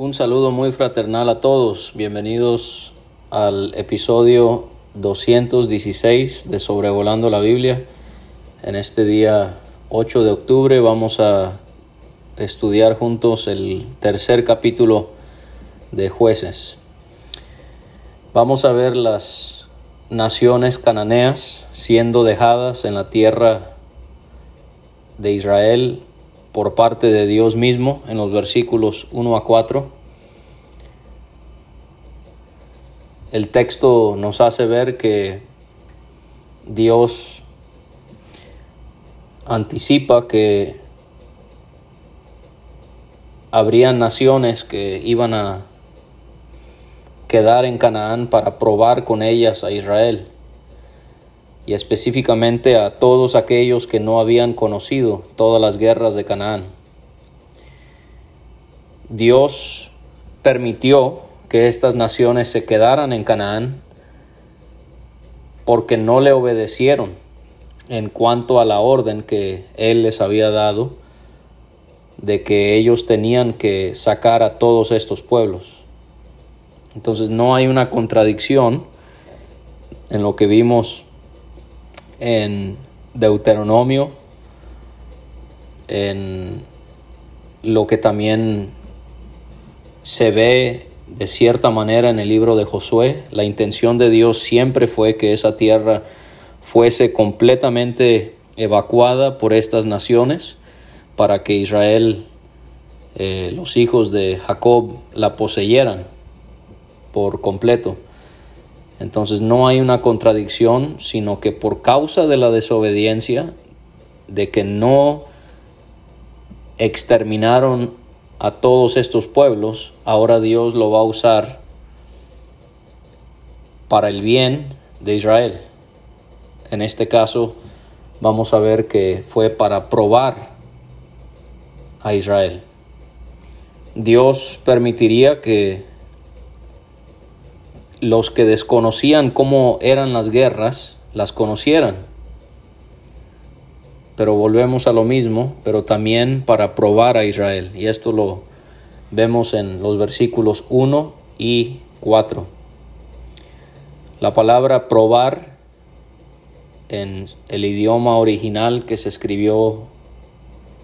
Un saludo muy fraternal a todos. Bienvenidos al episodio 216 de Sobrevolando la Biblia. En este día 8 de octubre vamos a estudiar juntos el tercer capítulo de jueces. Vamos a ver las naciones cananeas siendo dejadas en la tierra de Israel por parte de Dios mismo en los versículos 1 a 4. El texto nos hace ver que Dios anticipa que habrían naciones que iban a quedar en Canaán para probar con ellas a Israel y específicamente a todos aquellos que no habían conocido todas las guerras de Canaán. Dios permitió que estas naciones se quedaran en Canaán porque no le obedecieron en cuanto a la orden que Él les había dado de que ellos tenían que sacar a todos estos pueblos. Entonces no hay una contradicción en lo que vimos en Deuteronomio, en lo que también se ve de cierta manera en el libro de Josué. La intención de Dios siempre fue que esa tierra fuese completamente evacuada por estas naciones para que Israel, eh, los hijos de Jacob, la poseyeran por completo. Entonces no hay una contradicción, sino que por causa de la desobediencia, de que no exterminaron a todos estos pueblos, ahora Dios lo va a usar para el bien de Israel. En este caso vamos a ver que fue para probar a Israel. Dios permitiría que los que desconocían cómo eran las guerras, las conocieran. Pero volvemos a lo mismo, pero también para probar a Israel. Y esto lo vemos en los versículos 1 y 4. La palabra probar en el idioma original que se escribió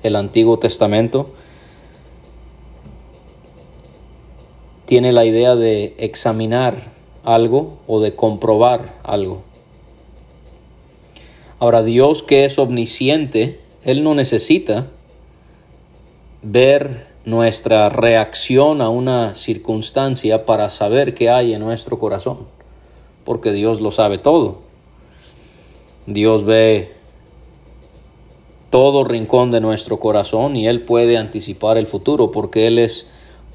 el Antiguo Testamento tiene la idea de examinar algo o de comprobar algo. Ahora Dios que es omnisciente, Él no necesita ver nuestra reacción a una circunstancia para saber qué hay en nuestro corazón, porque Dios lo sabe todo. Dios ve todo rincón de nuestro corazón y Él puede anticipar el futuro porque Él es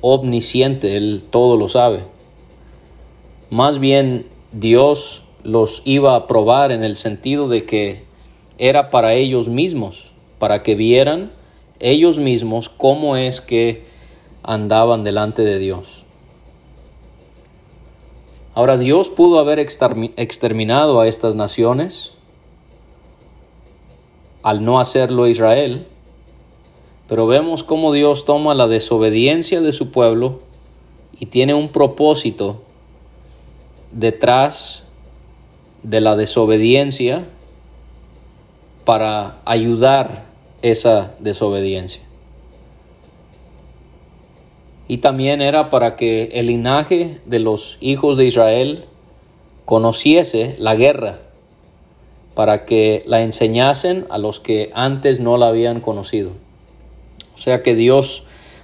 omnisciente, Él todo lo sabe. Más bien Dios los iba a probar en el sentido de que era para ellos mismos, para que vieran ellos mismos cómo es que andaban delante de Dios. Ahora Dios pudo haber exterminado a estas naciones al no hacerlo Israel, pero vemos cómo Dios toma la desobediencia de su pueblo y tiene un propósito detrás de la desobediencia para ayudar esa desobediencia. Y también era para que el linaje de los hijos de Israel conociese la guerra, para que la enseñasen a los que antes no la habían conocido. O sea que Dios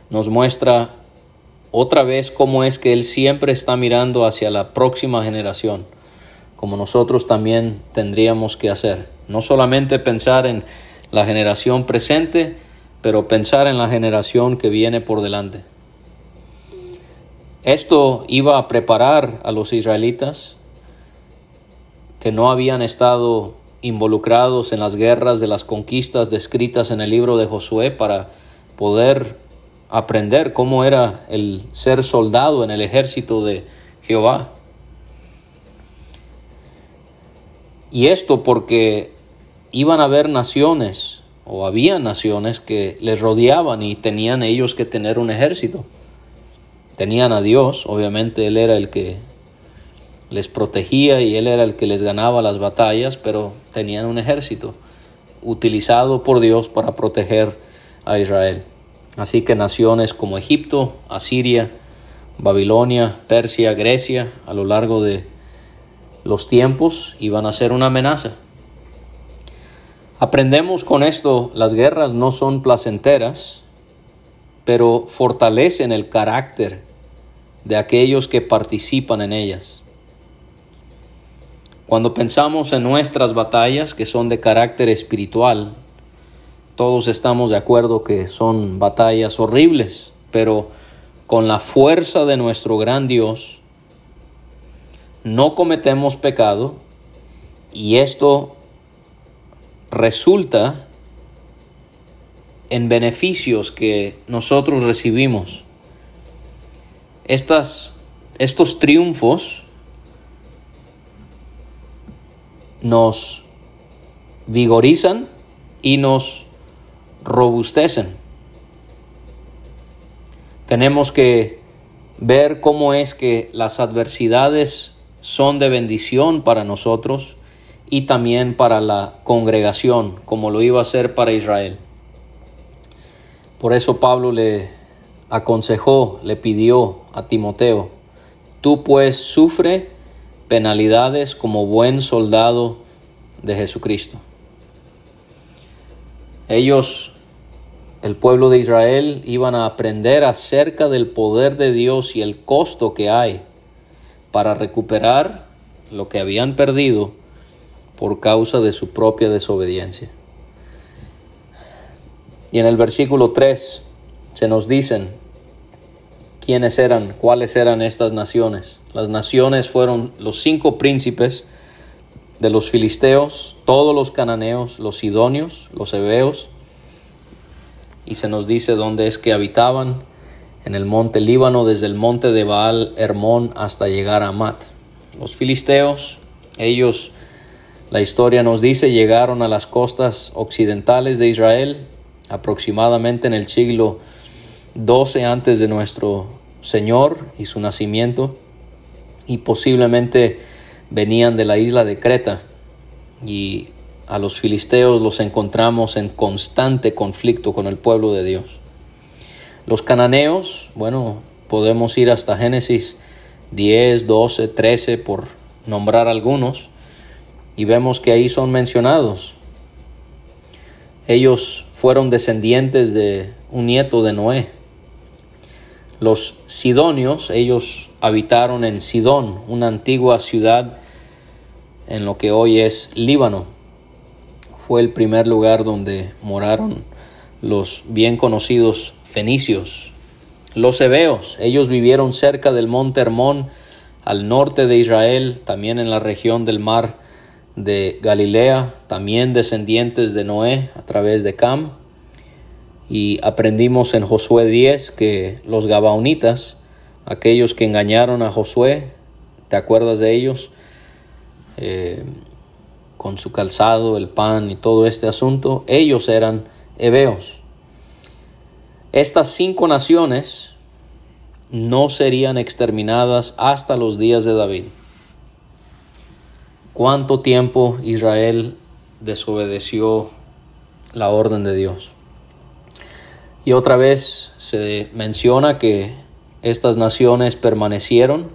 nos muestra otra vez cómo es que Él siempre está mirando hacia la próxima generación, como nosotros también tendríamos que hacer. No solamente pensar en la generación presente, pero pensar en la generación que viene por delante. Esto iba a preparar a los israelitas que no habían estado involucrados en las guerras de las conquistas descritas en el libro de Josué para poder aprender cómo era el ser soldado en el ejército de Jehová. Y esto porque iban a haber naciones, o había naciones que les rodeaban y tenían ellos que tener un ejército. Tenían a Dios, obviamente Él era el que les protegía y Él era el que les ganaba las batallas, pero tenían un ejército utilizado por Dios para proteger a Israel. Así que naciones como Egipto, Asiria, Babilonia, Persia, Grecia, a lo largo de los tiempos iban a ser una amenaza. Aprendemos con esto, las guerras no son placenteras, pero fortalecen el carácter de aquellos que participan en ellas. Cuando pensamos en nuestras batallas que son de carácter espiritual, todos estamos de acuerdo que son batallas horribles, pero con la fuerza de nuestro gran Dios, no cometemos pecado y esto resulta en beneficios que nosotros recibimos. Estas, estos triunfos nos vigorizan y nos robustecen. Tenemos que ver cómo es que las adversidades son de bendición para nosotros y también para la congregación, como lo iba a ser para Israel. Por eso Pablo le aconsejó, le pidió a Timoteo, tú pues sufre penalidades como buen soldado de Jesucristo. Ellos, el pueblo de Israel, iban a aprender acerca del poder de Dios y el costo que hay para recuperar lo que habían perdido por causa de su propia desobediencia. Y en el versículo 3 se nos dicen quiénes eran, cuáles eran estas naciones. Las naciones fueron los cinco príncipes de los filisteos, todos los cananeos, los sidonios, los heveos, y se nos dice dónde es que habitaban, en el monte Líbano, desde el monte de Baal Hermón hasta llegar a Amat. Los filisteos, ellos, la historia nos dice, llegaron a las costas occidentales de Israel aproximadamente en el siglo 12 antes de nuestro Señor y su nacimiento y posiblemente venían de la isla de Creta y a los filisteos los encontramos en constante conflicto con el pueblo de Dios. Los cananeos, bueno, podemos ir hasta Génesis 10, 12, 13 por nombrar algunos y vemos que ahí son mencionados. Ellos fueron descendientes de un nieto de Noé, los sidonios, ellos habitaron en Sidón, una antigua ciudad en lo que hoy es Líbano. Fue el primer lugar donde moraron los bien conocidos fenicios. Los hebeos, ellos vivieron cerca del monte Hermón, al norte de Israel, también en la región del mar de Galilea, también descendientes de Noé a través de Cam y aprendimos en Josué 10 que los Gabaonitas, aquellos que engañaron a Josué, ¿te acuerdas de ellos? Eh, con su calzado, el pan y todo este asunto, ellos eran hebeos. Estas cinco naciones no serían exterminadas hasta los días de David. ¿Cuánto tiempo Israel desobedeció la orden de Dios? Y otra vez se menciona que estas naciones permanecieron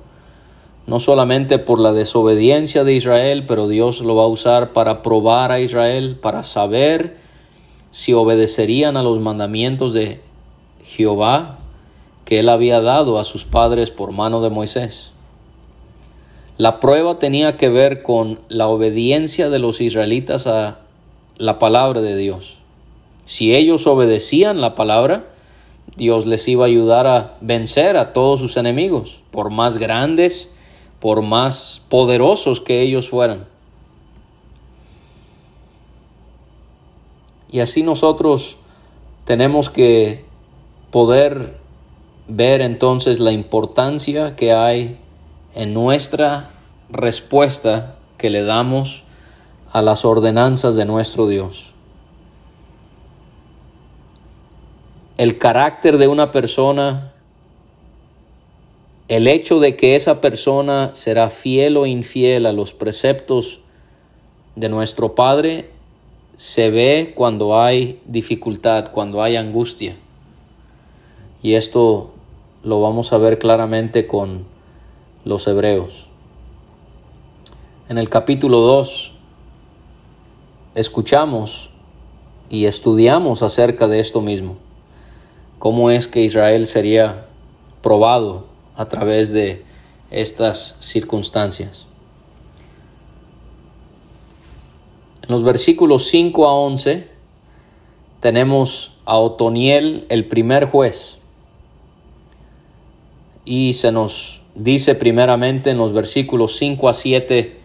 no solamente por la desobediencia de Israel, pero Dios lo va a usar para probar a Israel, para saber si obedecerían a los mandamientos de Jehová que él había dado a sus padres por mano de Moisés. La prueba tenía que ver con la obediencia de los israelitas a la palabra de Dios. Si ellos obedecían la palabra, Dios les iba a ayudar a vencer a todos sus enemigos, por más grandes, por más poderosos que ellos fueran. Y así nosotros tenemos que poder ver entonces la importancia que hay en nuestra respuesta que le damos a las ordenanzas de nuestro Dios. el carácter de una persona el hecho de que esa persona será fiel o infiel a los preceptos de nuestro Padre se ve cuando hay dificultad, cuando hay angustia. Y esto lo vamos a ver claramente con los hebreos. En el capítulo 2 escuchamos y estudiamos acerca de esto mismo, cómo es que Israel sería probado a través de estas circunstancias. En los versículos 5 a 11 tenemos a Otoniel, el primer juez, y se nos dice primeramente en los versículos 5 a 7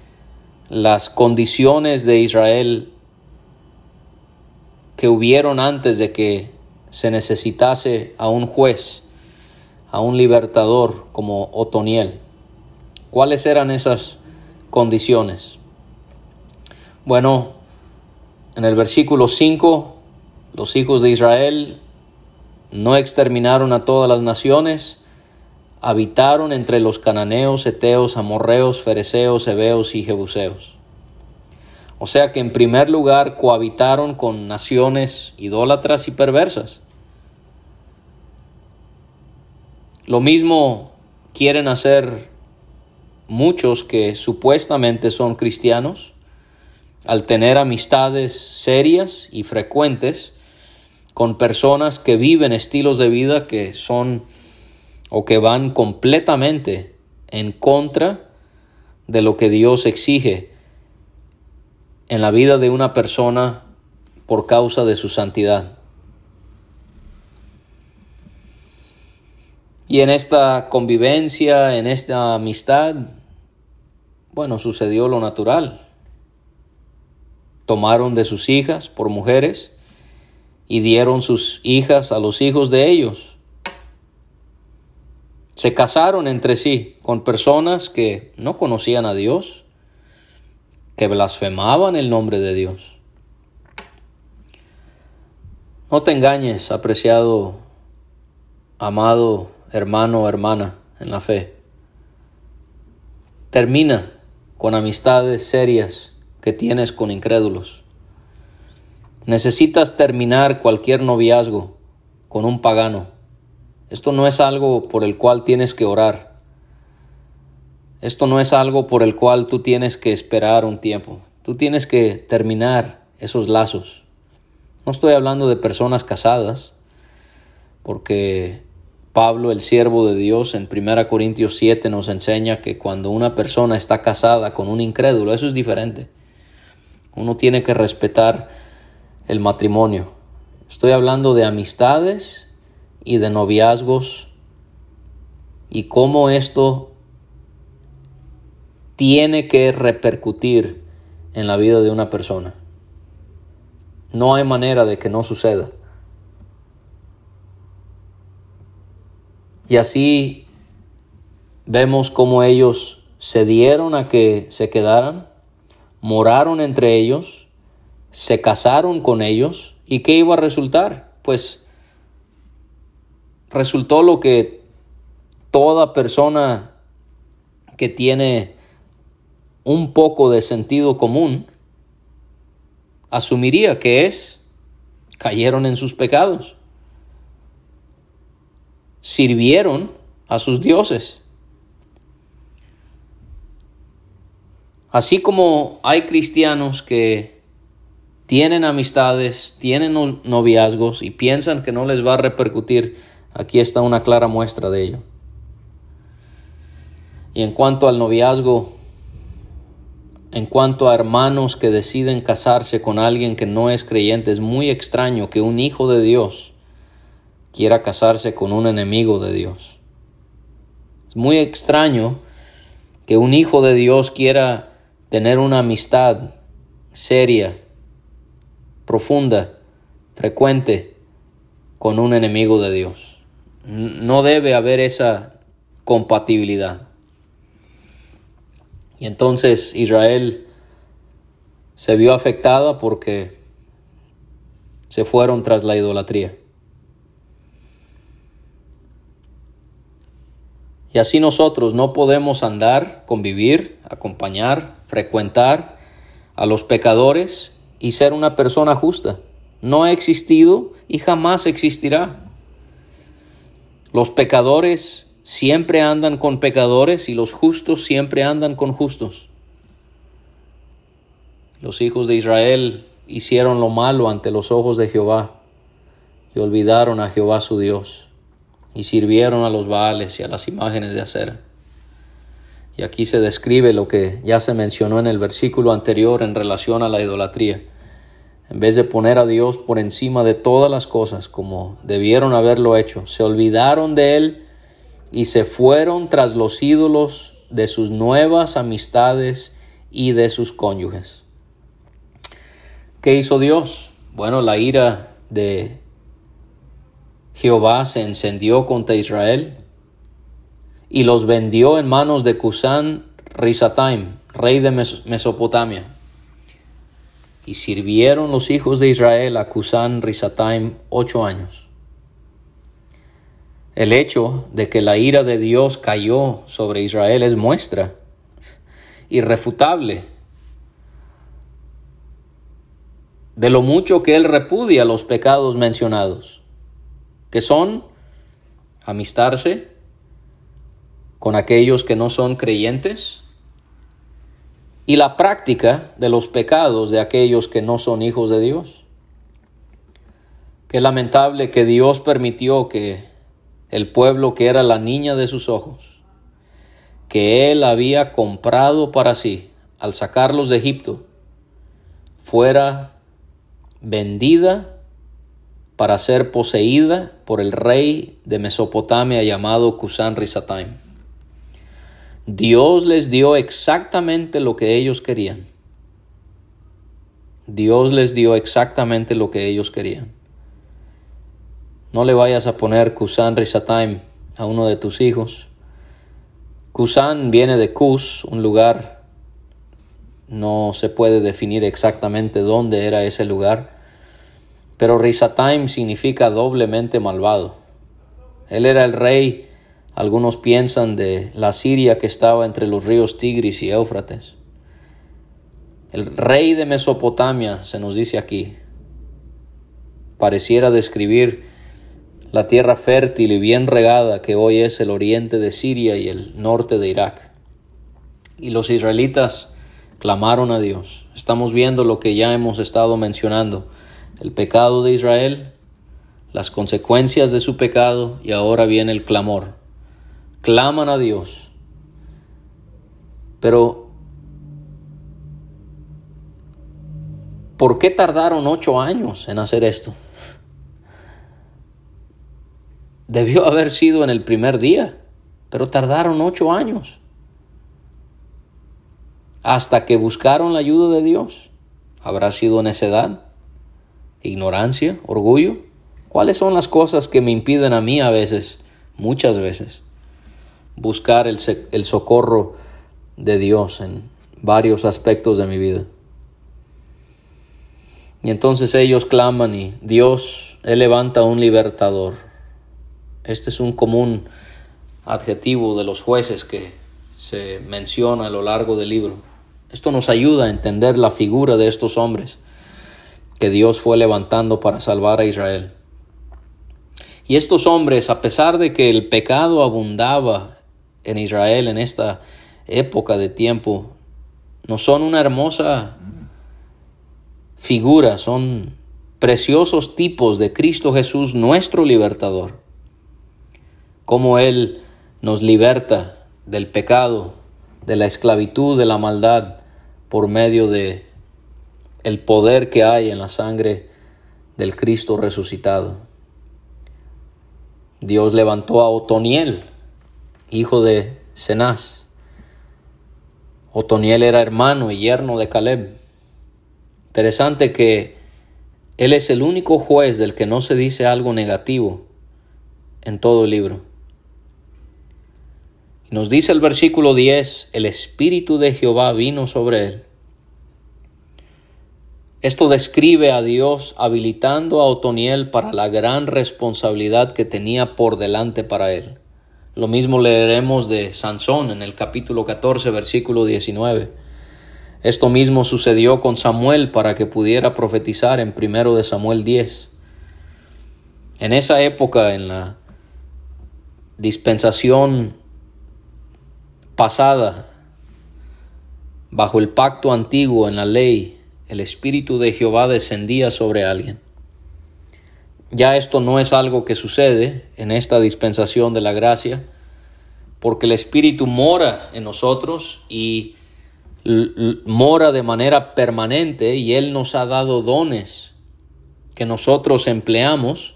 las condiciones de Israel que hubieron antes de que se necesitase a un juez, a un libertador como Otoniel. ¿Cuáles eran esas condiciones? Bueno, en el versículo 5, los hijos de Israel no exterminaron a todas las naciones, habitaron entre los cananeos, eteos, amorreos, fereceos, heveos y jebuseos. O sea que en primer lugar cohabitaron con naciones idólatras y perversas. Lo mismo quieren hacer muchos que supuestamente son cristianos al tener amistades serias y frecuentes con personas que viven estilos de vida que son o que van completamente en contra de lo que Dios exige en la vida de una persona por causa de su santidad. Y en esta convivencia, en esta amistad, bueno, sucedió lo natural tomaron de sus hijas por mujeres y dieron sus hijas a los hijos de ellos. Se casaron entre sí con personas que no conocían a Dios, que blasfemaban el nombre de Dios. No te engañes, apreciado, amado hermano o hermana en la fe. Termina con amistades serias que tienes con incrédulos. Necesitas terminar cualquier noviazgo con un pagano. Esto no es algo por el cual tienes que orar. Esto no es algo por el cual tú tienes que esperar un tiempo. Tú tienes que terminar esos lazos. No estoy hablando de personas casadas, porque Pablo, el siervo de Dios, en 1 Corintios 7 nos enseña que cuando una persona está casada con un incrédulo, eso es diferente. Uno tiene que respetar el matrimonio. Estoy hablando de amistades y de noviazgos y cómo esto tiene que repercutir en la vida de una persona. No hay manera de que no suceda. Y así vemos cómo ellos se dieron a que se quedaran moraron entre ellos, se casaron con ellos, ¿y qué iba a resultar? Pues resultó lo que toda persona que tiene un poco de sentido común asumiría que es, cayeron en sus pecados, sirvieron a sus dioses. Así como hay cristianos que tienen amistades, tienen noviazgos y piensan que no les va a repercutir, aquí está una clara muestra de ello. Y en cuanto al noviazgo, en cuanto a hermanos que deciden casarse con alguien que no es creyente, es muy extraño que un hijo de Dios quiera casarse con un enemigo de Dios. Es muy extraño que un hijo de Dios quiera tener una amistad seria, profunda, frecuente con un enemigo de Dios. No debe haber esa compatibilidad. Y entonces Israel se vio afectada porque se fueron tras la idolatría. Y así nosotros no podemos andar, convivir, acompañar, frecuentar a los pecadores y ser una persona justa. No ha existido y jamás existirá. Los pecadores siempre andan con pecadores y los justos siempre andan con justos. Los hijos de Israel hicieron lo malo ante los ojos de Jehová y olvidaron a Jehová su Dios y sirvieron a los Baales y a las imágenes de acera. Y aquí se describe lo que ya se mencionó en el versículo anterior en relación a la idolatría. En vez de poner a Dios por encima de todas las cosas como debieron haberlo hecho, se olvidaron de Él y se fueron tras los ídolos de sus nuevas amistades y de sus cónyuges. ¿Qué hizo Dios? Bueno, la ira de Jehová se encendió contra Israel y los vendió en manos de Cusán Risataim, rey de Mesopotamia. Y sirvieron los hijos de Israel a Cusán Risataim ocho años. El hecho de que la ira de Dios cayó sobre Israel es muestra irrefutable de lo mucho que él repudia los pecados mencionados que son amistarse con aquellos que no son creyentes y la práctica de los pecados de aquellos que no son hijos de Dios. Qué lamentable que Dios permitió que el pueblo que era la niña de sus ojos, que Él había comprado para sí al sacarlos de Egipto, fuera vendida para ser poseída por el rey de Mesopotamia llamado Kusan Risataim. Dios les dio exactamente lo que ellos querían. Dios les dio exactamente lo que ellos querían. No le vayas a poner Kusan Risataim a uno de tus hijos. Kusan viene de Kus, un lugar, no se puede definir exactamente dónde era ese lugar pero Risataim significa doblemente malvado. Él era el rey, algunos piensan, de la Siria que estaba entre los ríos Tigris y Éufrates. El rey de Mesopotamia, se nos dice aquí, pareciera describir la tierra fértil y bien regada que hoy es el oriente de Siria y el norte de Irak. Y los israelitas clamaron a Dios. Estamos viendo lo que ya hemos estado mencionando el pecado de Israel, las consecuencias de su pecado y ahora viene el clamor. Claman a Dios. Pero, ¿por qué tardaron ocho años en hacer esto? Debió haber sido en el primer día, pero tardaron ocho años hasta que buscaron la ayuda de Dios. ¿Habrá sido necedad? Ignorancia, orgullo? ¿Cuáles son las cosas que me impiden a mí a veces, muchas veces, buscar el, socorro de Dios en varios aspectos de mi vida? Y entonces ellos claman y Dios, Él levanta un libertador. Este es un común adjetivo de los jueces que se menciona a lo largo del libro. Esto nos ayuda a entender la figura de estos hombres que Dios fue levantando para salvar a Israel. Y estos hombres, a pesar de que el pecado abundaba en Israel en esta época de tiempo, no son una hermosa figura, son preciosos tipos de Cristo Jesús, nuestro libertador. Como Él nos liberta del pecado, de la esclavitud, de la maldad, por medio de el poder que hay en la sangre del Cristo resucitado. Dios levantó a Otoniel, hijo de Cenaz. Otoniel era hermano y yerno de Caleb. Interesante que él es el único juez del que no se dice algo negativo en todo el libro. Nos dice el versículo 10, el Espíritu de Jehová vino sobre él esto describe a Dios habilitando a Otoniel para la gran responsabilidad que tenía por delante para él, Lo mismo leeremos de Sansón en el capítulo 14, versículo 19. Esto mismo sucedió con Samuel para que pudiera profetizar en primero de Samuel 10. En esa época, en la dispensación pasada, bajo el pacto antiguo en la ley, el Espíritu de Jehová descendía sobre alguien. Ya esto no es algo que sucede en esta dispensación de la gracia, porque el Espíritu mora en nosotros y mora de manera permanente y Él nos ha dado dones que nosotros empleamos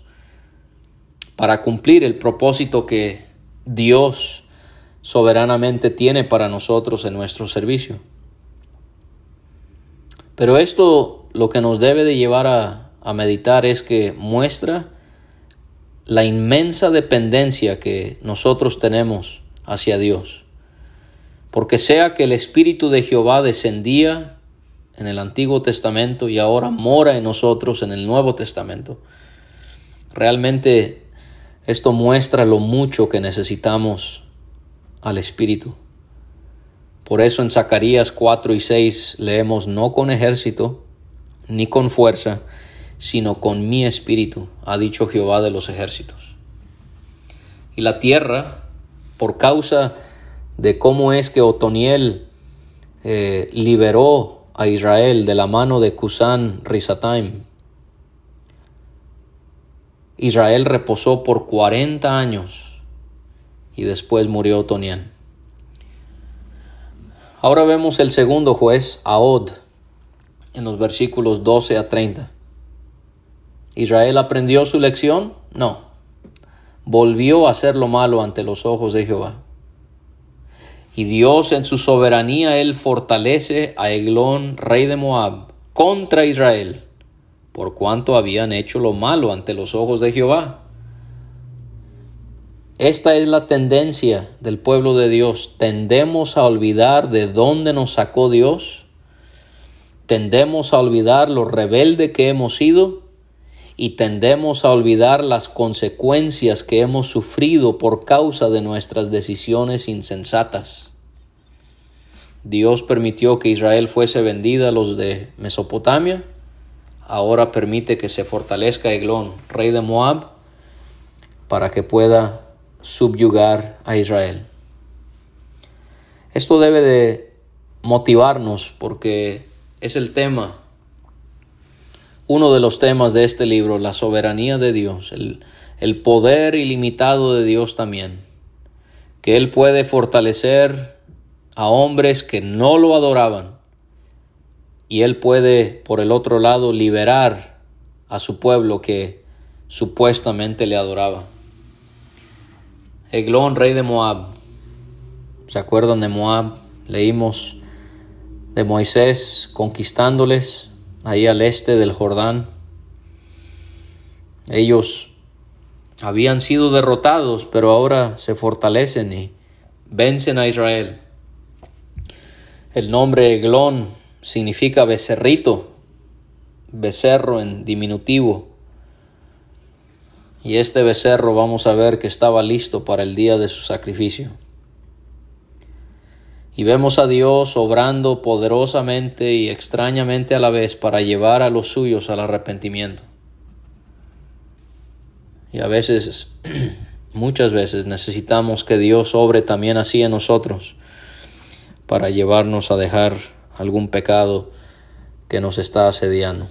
para cumplir el propósito que Dios soberanamente tiene para nosotros en nuestro servicio. Pero esto lo que nos debe de llevar a a meditar es que muestra la inmensa dependencia que nosotros tenemos hacia Dios. Porque sea que el Espíritu de Jehová descendía en el Antiguo Testamento y ahora mora en nosotros en el Nuevo Testamento, realmente esto muestra lo mucho que necesitamos al Espíritu. Por eso en Zacarías 4 y 6 leemos no con ejército ni con fuerza, sino con mi espíritu, ha dicho Jehová de los ejércitos. Y la tierra, por causa de cómo es que Otoniel eh, liberó a Israel de la mano de Cusán Risataim, Israel reposó por 40 años y después murió Otoniel. Ahora vemos el segundo juez, Ahod, en los versículos 12 a 30. ¿Israel aprendió su lección? No. Volvió a hacer lo malo ante los ojos de Jehová. Y Dios en su soberanía, Él fortalece a Eglón, rey de Moab, contra Israel, por cuanto habían hecho lo malo ante los ojos de Jehová. Esta es la tendencia del pueblo de Dios. Tendemos a olvidar de dónde nos sacó Dios. Tendemos a olvidar lo rebelde que hemos sido y tendemos a olvidar las consecuencias que hemos sufrido por causa de nuestras decisiones insensatas. Dios permitió que Israel fuese vendida a los de Mesopotamia, ahora permite que se fortalezca Eglón, rey de Moab, para que pueda subyugar a Israel. Esto debe de motivarnos porque es el tema uno de los temas de este libro, la soberanía de Dios, el, el poder ilimitado de Dios también, que Él puede fortalecer a hombres que no lo adoraban y Él puede, por el otro lado, liberar a su pueblo que supuestamente le adoraba. Eglón, rey de Moab. ¿Se acuerdan de Moab? Leímos de Moisés conquistándoles ahí al este del Jordán. Ellos habían sido derrotados, pero ahora se fortalecen y vencen a Israel. El nombre Eglón significa becerrito, becerro en diminutivo. Y este becerro vamos a ver que estaba listo para el día de su sacrificio. Y vemos a Dios obrando poderosamente y extrañamente a la vez para llevar a los suyos al arrepentimiento. Y a veces, muchas veces necesitamos que Dios obre también así en nosotros para llevarnos a dejar algún pecado que nos está asediando.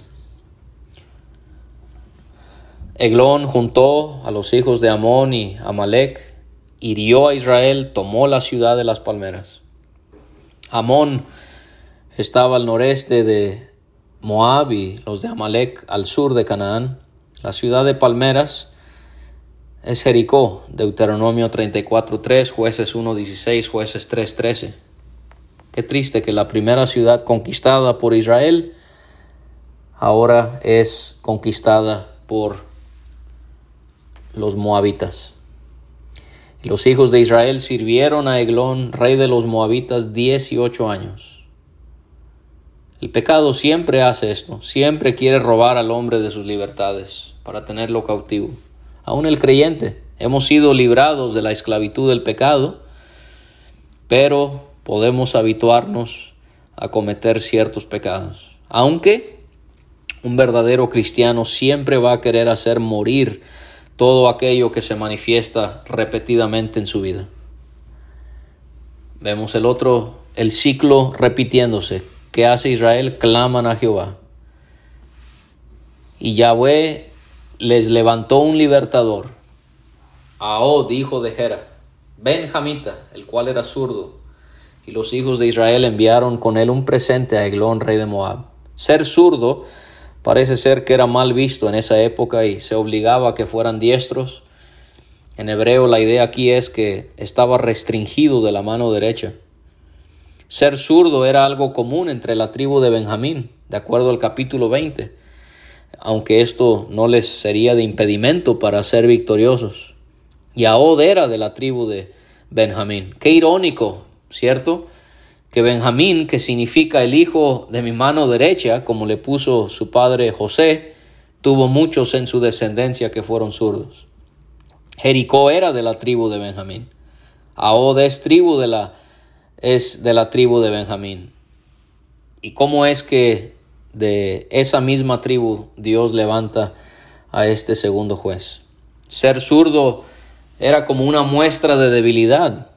Eglón juntó a los hijos de Amón y Amalek, hirió a Israel, tomó la ciudad de las palmeras. Amón estaba al noreste de Moab y los de Amalek al sur de Canaán. La ciudad de Palmeras es Jericó, Deuteronomio 34.3, jueces 1.16, jueces 3.13. Qué triste que la primera ciudad conquistada por Israel ahora es conquistada por los moabitas. Los hijos de Israel sirvieron a Eglón, rey de los moabitas, dieciocho años. El pecado siempre hace esto, siempre quiere robar al hombre de sus libertades para tenerlo cautivo. Aún el creyente Hemos sido librados de la esclavitud del pecado, pero podemos habituarnos a cometer ciertos pecados. Aunque un verdadero cristiano siempre va a querer hacer morir todo aquello que se manifiesta repetidamente en su vida. Vemos el otro, el ciclo repitiéndose. ¿Qué hace Israel? Claman a Jehová. Y Yahweh les levantó un libertador, Ahod, hijo de Gera, Benjamita, el cual era zurdo, y los hijos de Israel enviaron con él un presente a Eglón, rey de Moab. Ser zurdo parece ser que era mal visto en esa época y se obligaba a que fueran diestros. En hebreo la idea aquí es que estaba restringido de la mano derecha. Ser zurdo era algo común entre la tribu de Benjamín, de acuerdo al capítulo 20, aunque esto no les sería de impedimento para ser victoriosos y Ahod era de la tribu de Benjamín. Qué irónico, ¿cierto? Que Benjamín, que significa el hijo de mi mano derecha, como le puso su padre José, tuvo muchos en su descendencia que fueron zurdos. Jericó era de la tribu de Benjamín. Ahod es tribu de la es de la tribu de Benjamín. ¿Y cómo es que de esa misma tribu Dios levanta a este segundo juez? Ser zurdo era como una muestra de debilidad.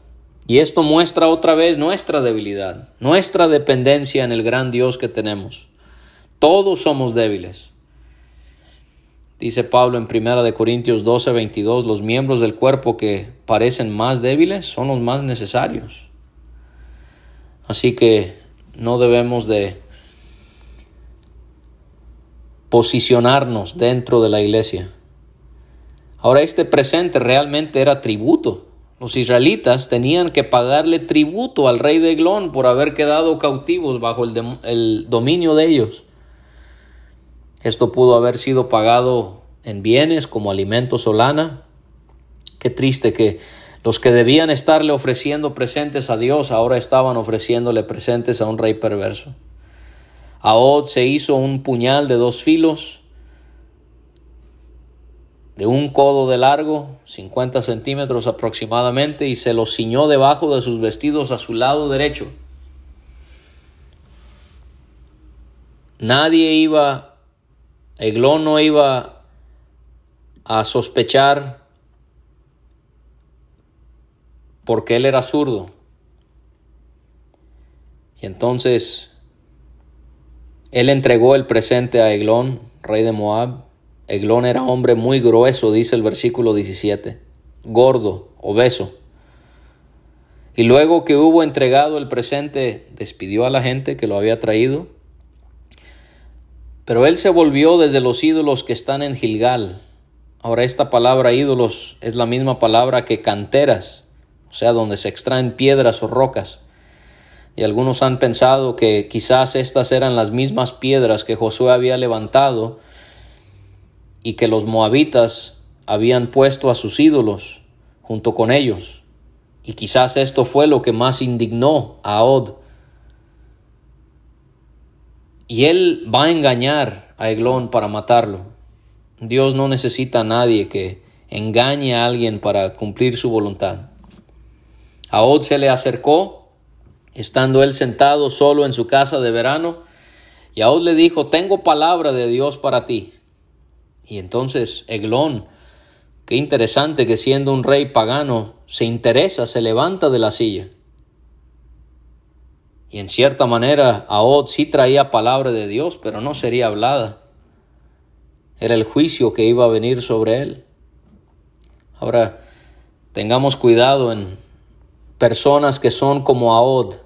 Y esto muestra otra vez nuestra debilidad, nuestra dependencia en el gran Dios que tenemos. Todos somos débiles. Dice Pablo en 1 Corintios 12, 22, los miembros del cuerpo que parecen más débiles son los más necesarios. Así que no debemos de posicionarnos dentro de la iglesia Ahora este presente realmente era tributo. Los israelitas tenían que pagarle tributo al rey de Eglón por haber quedado cautivos bajo el, dominio de ellos. Esto pudo haber sido pagado en bienes como alimentos o lana. Qué triste que los que debían estarle ofreciendo presentes a Dios ahora estaban ofreciéndole presentes a un rey perverso. Ahod se hizo un puñal de dos filos de un codo de largo, 50 centímetros aproximadamente, y se lo ciñó debajo de sus vestidos a su lado derecho. Nadie iba, Eglón no iba a sospechar porque él era zurdo. Y entonces él entregó el presente a Eglón, rey de Moab, Eglón era hombre muy grueso, dice el versículo 17, gordo, obeso. Y luego que hubo entregado el presente, despidió a la gente que lo había traído. Pero él se volvió desde los ídolos que están en Gilgal. Ahora esta palabra ídolos es la misma palabra que canteras, o sea, donde se extraen piedras o rocas. Y algunos han pensado que quizás estas eran las mismas piedras que Josué había levantado y que los moabitas habían puesto a sus ídolos junto con ellos. Y quizás esto fue lo que más indignó a Od. Y él va a engañar a Eglón para matarlo. Dios no necesita a nadie que engañe a alguien para cumplir su voluntad. A Od se le acercó, estando él sentado solo en su casa de verano, y a Od le dijo, tengo palabra de Dios para ti. Y entonces Eglón, qué interesante que siendo un rey pagano, se interesa, se levanta de la silla. Y en cierta manera Ahod sí traía palabra de Dios, pero no sería hablada. Era el juicio que iba a venir sobre él. Ahora, tengamos cuidado en personas que son como Ahod,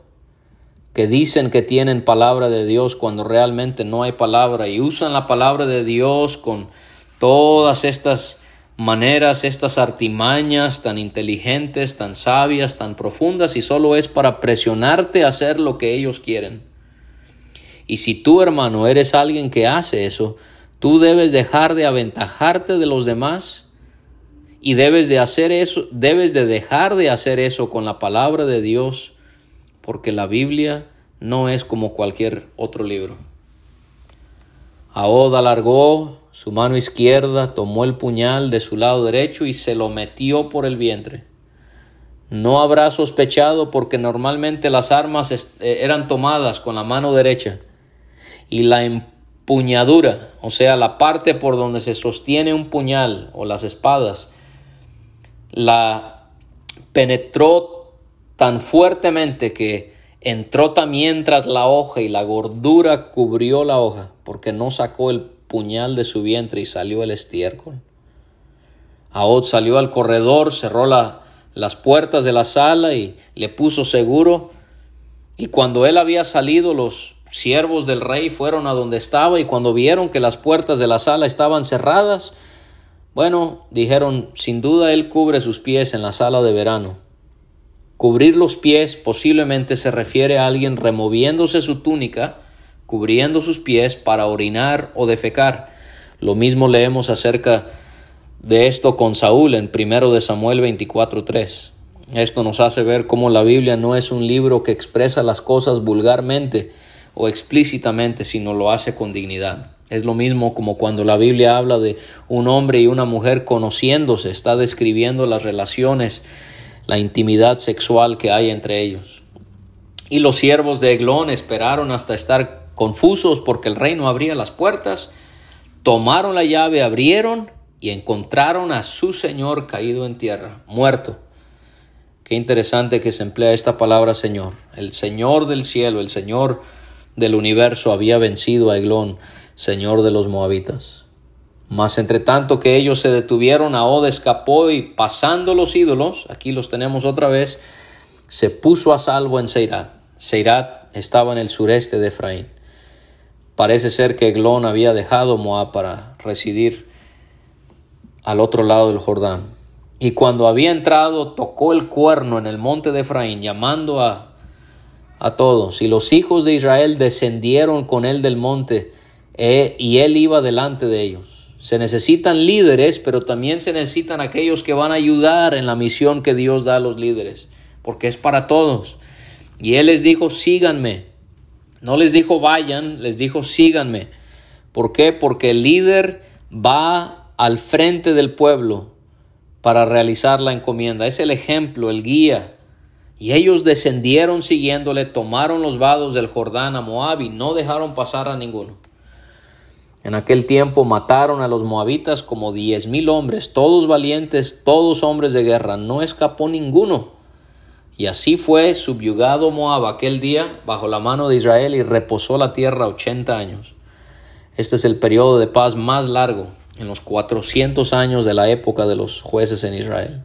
que dicen que tienen palabra de Dios cuando realmente no hay palabra y usan la palabra de Dios con todas estas maneras, estas artimañas tan inteligentes, tan sabias, tan profundas y solo es para presionarte a hacer lo que ellos quieren. Y si tú, hermano, eres alguien que hace eso, tú debes dejar de aventajarte de los demás y debes de hacer eso, debes de dejar de hacer eso con la palabra de Dios, porque la Biblia no es como cualquier otro libro. Ahod alargó su mano izquierda, tomó el puñal de su lado derecho y se lo metió por el vientre. No habrá sospechado porque normalmente las armas eh, eran tomadas con la mano derecha y la empuñadura, o sea, la parte por donde se sostiene un puñal o las espadas, la penetró tan fuertemente que entró también tras la hoja y la gordura cubrió la hoja, porque no sacó el puñal de su vientre y salió el estiércol. Ahod salió al corredor, cerró las puertas de la sala y le puso seguro. Y cuando él había salido, los siervos del rey fueron a donde estaba y cuando vieron que las puertas de la sala estaban cerradas, bueno, dijeron, sin duda él cubre sus pies en la sala de verano. Cubrir los pies posiblemente se refiere a alguien removiéndose su túnica, cubriendo sus pies para orinar o defecar. Lo mismo leemos acerca de esto con Saúl en 1 de Samuel 24:3. Esto nos hace ver cómo la Biblia no es un libro que expresa las cosas vulgarmente o explícitamente, sino lo hace con dignidad. Es lo mismo como cuando la Biblia habla de un hombre y una mujer conociéndose, está describiendo las relaciones, la intimidad sexual que hay entre ellos. Y los siervos de Eglón esperaron hasta estar confusos porque el rey no abría las puertas, tomaron la llave, abrieron y encontraron a su señor caído en tierra, muerto. Qué interesante que se emplea esta palabra Señor. El Señor del cielo, el Señor del universo había vencido a Eglón señor de los moabitas. Mas entre tanto que ellos se detuvieron, Ahod escapó y pasando los ídolos, aquí los tenemos otra vez, se puso a salvo en Seirat. Seirat estaba en el sureste de Efraín. Parece ser que Eglón había dejado Moab para residir al otro lado del Jordán. Y cuando había entrado, tocó el cuerno en el monte de Efraín, llamando a, a todos. Y los hijos de Israel descendieron con él del monte eh, y él iba delante de ellos. Se necesitan líderes, pero también se necesitan aquellos que van a ayudar en la misión que Dios da a los líderes, porque es para todos. Y él les dijo, síganme. No les dijo vayan, les dijo síganme. ¿Por qué? Porque el líder va al frente del pueblo para realizar la encomienda. Es el ejemplo, el guía. Y ellos descendieron siguiéndole, tomaron los vados del Jordán a Moab y no dejaron pasar a ninguno. En aquel tiempo mataron a los moabitas como diez mil hombres, todos valientes, todos hombres de guerra, no escapó ninguno. Y así fue subyugado Moab aquel día bajo la mano de Israel y reposó la tierra ochenta años. Este es el periodo de paz más largo en los cuatrocientos años de la época de los jueces en Israel.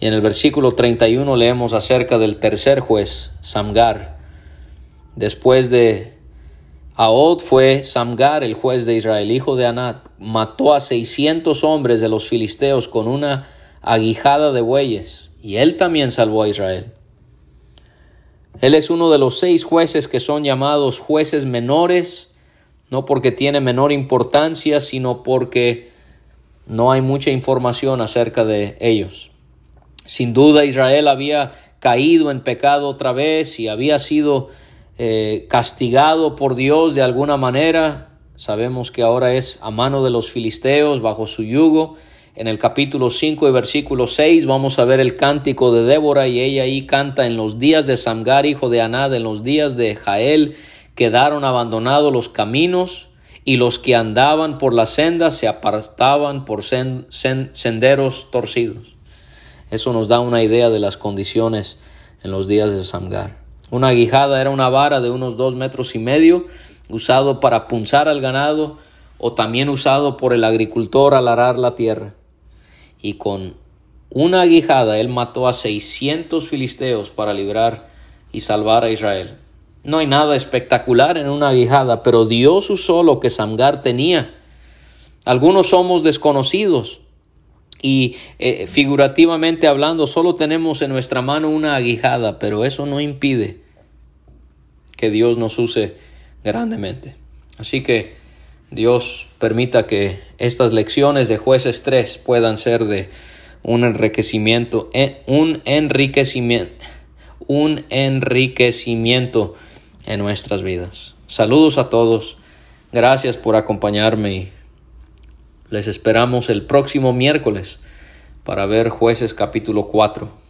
Y en el versículo 31 leemos acerca del tercer juez, Samgar. Después de Ahod fue Samgar, el juez de Israel, hijo de Anat, mató a seiscientos hombres de los filisteos con una aguijada de bueyes, y él también salvó a Israel. Él es uno de los seis jueces que son llamados jueces menores, no porque tiene menor importancia, sino porque no hay mucha información acerca de ellos. Sin duda Israel había caído en pecado otra vez y había sido eh, castigado por Dios de alguna manera. Sabemos que ahora es a mano de los filisteos, bajo su yugo. En el capítulo 5 y versículo 6 vamos a ver el cántico de Débora y ella ahí canta en los días de Samgar, hijo de Anad, en los días de Jael, quedaron abandonados los caminos y los que andaban por las sendas se apartaban por senderos torcidos. Eso nos da una idea de las condiciones en los días de Samgar. Una aguijada era una vara de unos dos metros y medio, usado para punzar al ganado o también usado por el agricultor al arar la tierra. Y con una aguijada él mató a seiscientos filisteos para librar y salvar a Israel. No hay nada espectacular en una aguijada, pero Dios usó lo que Samgar tenía. Algunos somos desconocidos y eh, figurativamente hablando solo tenemos en nuestra mano una aguijada, pero eso no impide que Dios nos use grandemente. Así que Dios permita que estas lecciones de jueces 3 puedan ser de un enriquecimiento, eh, un enriquecimiento, un enriquecimiento en nuestras vidas. Saludos a todos. Gracias por acompañarme y les esperamos el próximo miércoles para ver jueces capítulo 4.